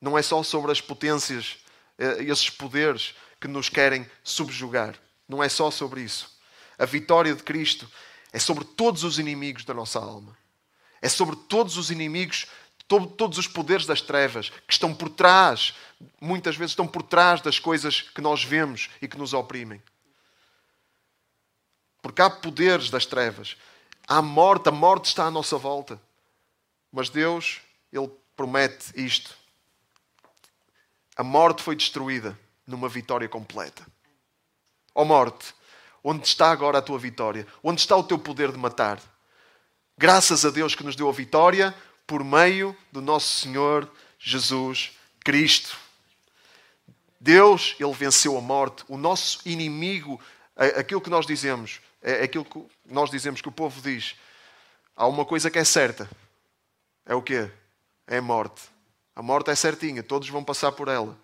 Não é só sobre as potências, eh, esses poderes que nos querem subjugar. Não é só sobre isso. A vitória de Cristo é sobre todos os inimigos da nossa alma. É sobre todos os inimigos, todos os poderes das trevas que estão por trás, muitas vezes estão por trás das coisas que nós vemos e que nos oprimem. Porque há poderes das trevas. Há morte, a morte está à nossa volta. Mas Deus, Ele promete isto. A morte foi destruída numa vitória completa. Ó oh morte, onde está agora a tua vitória? Onde está o teu poder de matar? Graças a Deus que nos deu a vitória por meio do nosso Senhor Jesus Cristo. Deus, Ele venceu a morte. O nosso inimigo, aquilo que nós dizemos, é aquilo que nós dizemos que o povo diz. Há uma coisa que é certa. É o quê? É a morte. A morte é certinha, todos vão passar por ela.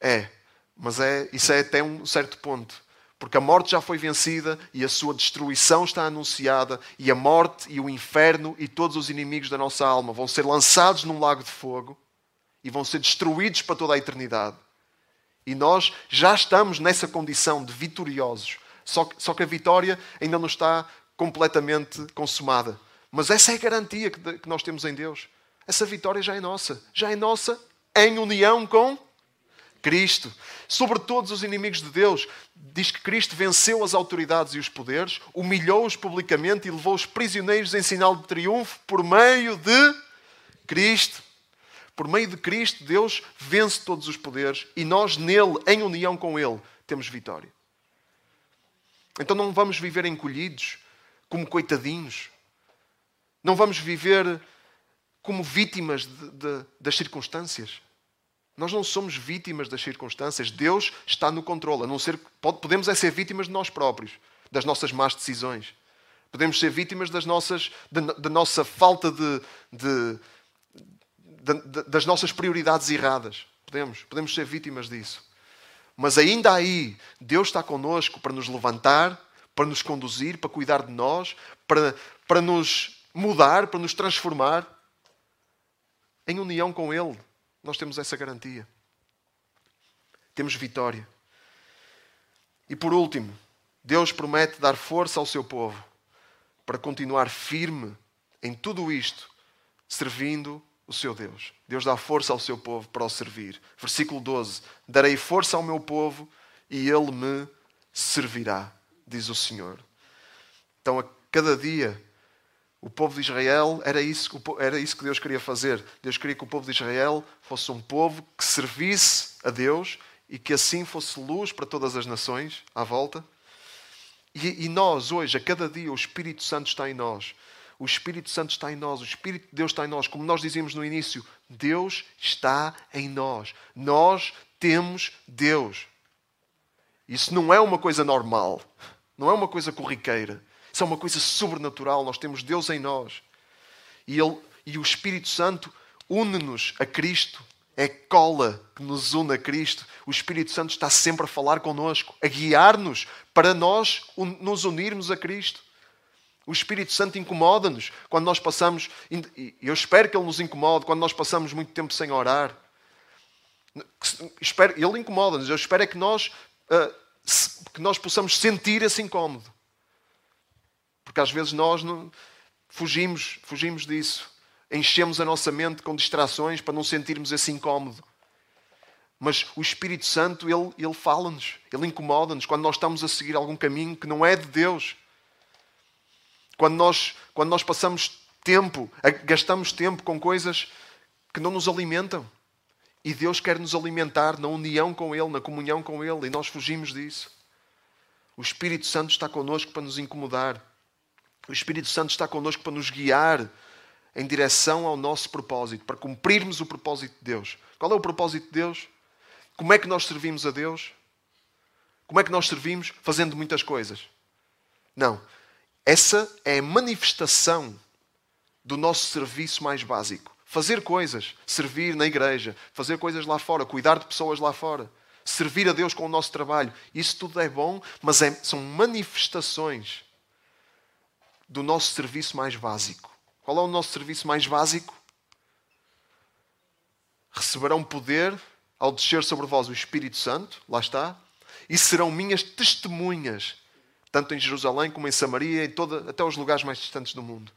É, mas é, isso é até um certo ponto. Porque a morte já foi vencida e a sua destruição está anunciada, e a morte e o inferno e todos os inimigos da nossa alma vão ser lançados num lago de fogo e vão ser destruídos para toda a eternidade. E nós já estamos nessa condição de vitoriosos. Só que, só que a vitória ainda não está completamente consumada. Mas essa é a garantia que, que nós temos em Deus. Essa vitória já é nossa. Já é nossa em união com Cristo. Sobre todos os inimigos de Deus, diz que Cristo venceu as autoridades e os poderes, humilhou-os publicamente e levou os prisioneiros em sinal de triunfo por meio de Cristo. Por meio de Cristo, Deus vence todos os poderes e nós, nele, em união com Ele, temos vitória. Então não vamos viver encolhidos, como coitadinhos. Não vamos viver como vítimas de, de, das circunstâncias. Nós não somos vítimas das circunstâncias. Deus está no controle. A não ser, podemos é ser vítimas de nós próprios, das nossas más decisões. Podemos ser vítimas das nossas, da, nossa falta de, de, das nossas prioridades erradas. Podemos, podemos ser vítimas disso. Mas ainda aí, Deus está connosco para nos levantar, para nos conduzir, para cuidar de nós, para, para nos mudar, para nos transformar. Em união com Ele, nós temos essa garantia. Temos vitória. E por último, Deus promete dar força ao seu povo para continuar firme em tudo isto, servindo o seu Deus. Deus dá força ao seu povo para o servir. Versículo 12: Darei força ao meu povo e ele me servirá, diz o Senhor. Então, a cada dia, O povo de Israel era isso, era isso que Deus queria fazer. Deus queria que o povo de Israel fosse um povo que servisse a Deus e que assim fosse luz para todas as nações à volta. E, e nós, hoje, a cada dia, o Espírito Santo está em nós. O Espírito Santo está em nós, o Espírito de Deus está em nós. Como nós dizíamos no início, Deus está em nós. Nós temos Deus. Isso não é uma coisa normal, não é uma coisa corriqueira. Isso é uma coisa sobrenatural. Nós temos Deus em nós. E, Ele, e o Espírito Santo une-nos a Cristo. É cola que nos une a Cristo. O Espírito Santo está sempre a falar connosco, a guiar-nos para nós nos unirmos a Cristo. O Espírito Santo incomoda-nos quando nós passamos, e eu espero que Ele nos incomode, quando nós passamos muito tempo sem orar. Ele incomoda-nos, eu espero é que nós, ah, que nós possamos sentir esse incómodo. Porque às vezes nós não, fugimos, fugimos disso. Enchemos a nossa mente com distrações para não sentirmos esse incómodo. Mas o Espírito Santo, Ele, ele fala-nos, Ele incomoda-nos quando nós estamos a seguir algum caminho que não é de Deus. Quando nós, quando nós passamos tempo, gastamos tempo com coisas que não nos alimentam. E Deus quer nos alimentar na união com Ele, na comunhão com Ele, e nós fugimos disso. O Espírito Santo está connosco para nos incomodar. O Espírito Santo está connosco para nos guiar em direção ao nosso propósito, para cumprirmos o propósito de Deus. Qual é o propósito de Deus? Como é que nós servimos a Deus? Como é que nós servimos? Fazendo muitas coisas. Não. Essa é a manifestação do nosso serviço mais básico. Fazer coisas, servir na igreja, fazer coisas lá fora, cuidar de pessoas lá fora, servir a Deus com o nosso trabalho. Isso tudo é bom, mas é, são manifestações do nosso serviço mais básico. Qual é o nosso serviço mais básico? Receberão poder ao descer sobre vós o Espírito Santo, lá está, e serão minhas testemunhas, tanto em Jerusalém como em Samaria, em toda, até os lugares mais distantes do mundo.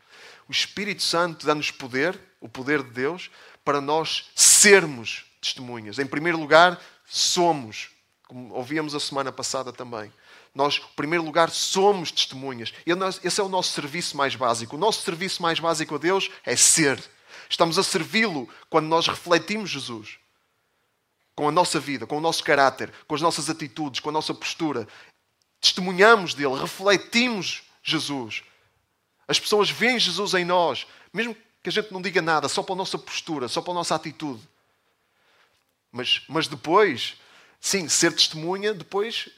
O Espírito Santo dá-nos poder, o poder de Deus, para nós sermos testemunhas. Em primeiro lugar, somos, como ouvíamos a semana passada também. Nós, em primeiro lugar, somos testemunhas. Esse é o nosso serviço mais básico. O nosso serviço mais básico a Deus é ser. Estamos a servi-lo quando nós refletimos Jesus. Com a nossa vida, com o nosso caráter, com as nossas atitudes, com a nossa postura. Testemunhamos dele, refletimos Jesus. As pessoas veem Jesus em nós, mesmo que a gente não diga nada, só pela nossa postura, só pela nossa atitude. Mas, mas depois, sim, ser testemunha, depois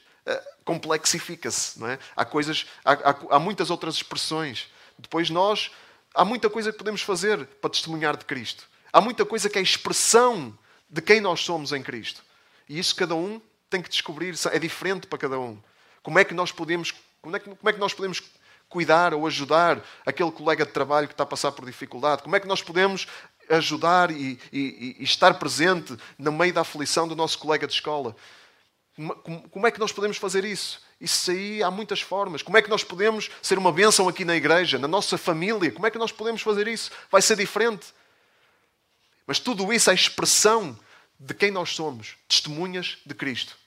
complexifica-se. Não é? há, coisas, há, há, há muitas outras expressões. Depois nós, há muita coisa que podemos fazer para testemunhar de Cristo. Há muita coisa que é expressão de quem nós somos em Cristo. E isso cada um tem que descobrir, é diferente para cada um. Como é que nós podemos, como é que, como é que nós podemos cuidar ou ajudar aquele colega de trabalho que está a passar por dificuldade? Como é que nós podemos ajudar e, e, e estar presente no meio da aflição do nosso colega de escola? Como é que nós podemos fazer isso? Isso aí há muitas formas. Como é que nós podemos ser uma bênção aqui na igreja, na nossa família? Como é que nós podemos fazer isso? Vai ser diferente. Mas tudo isso é expressão de quem nós somos, testemunhas de Cristo,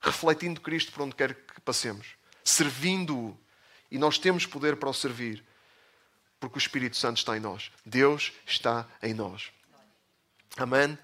refletindo Cristo por onde quer que passemos, servindo-o. E nós temos poder para o servir, porque o Espírito Santo está em nós. Deus está em nós. Amém?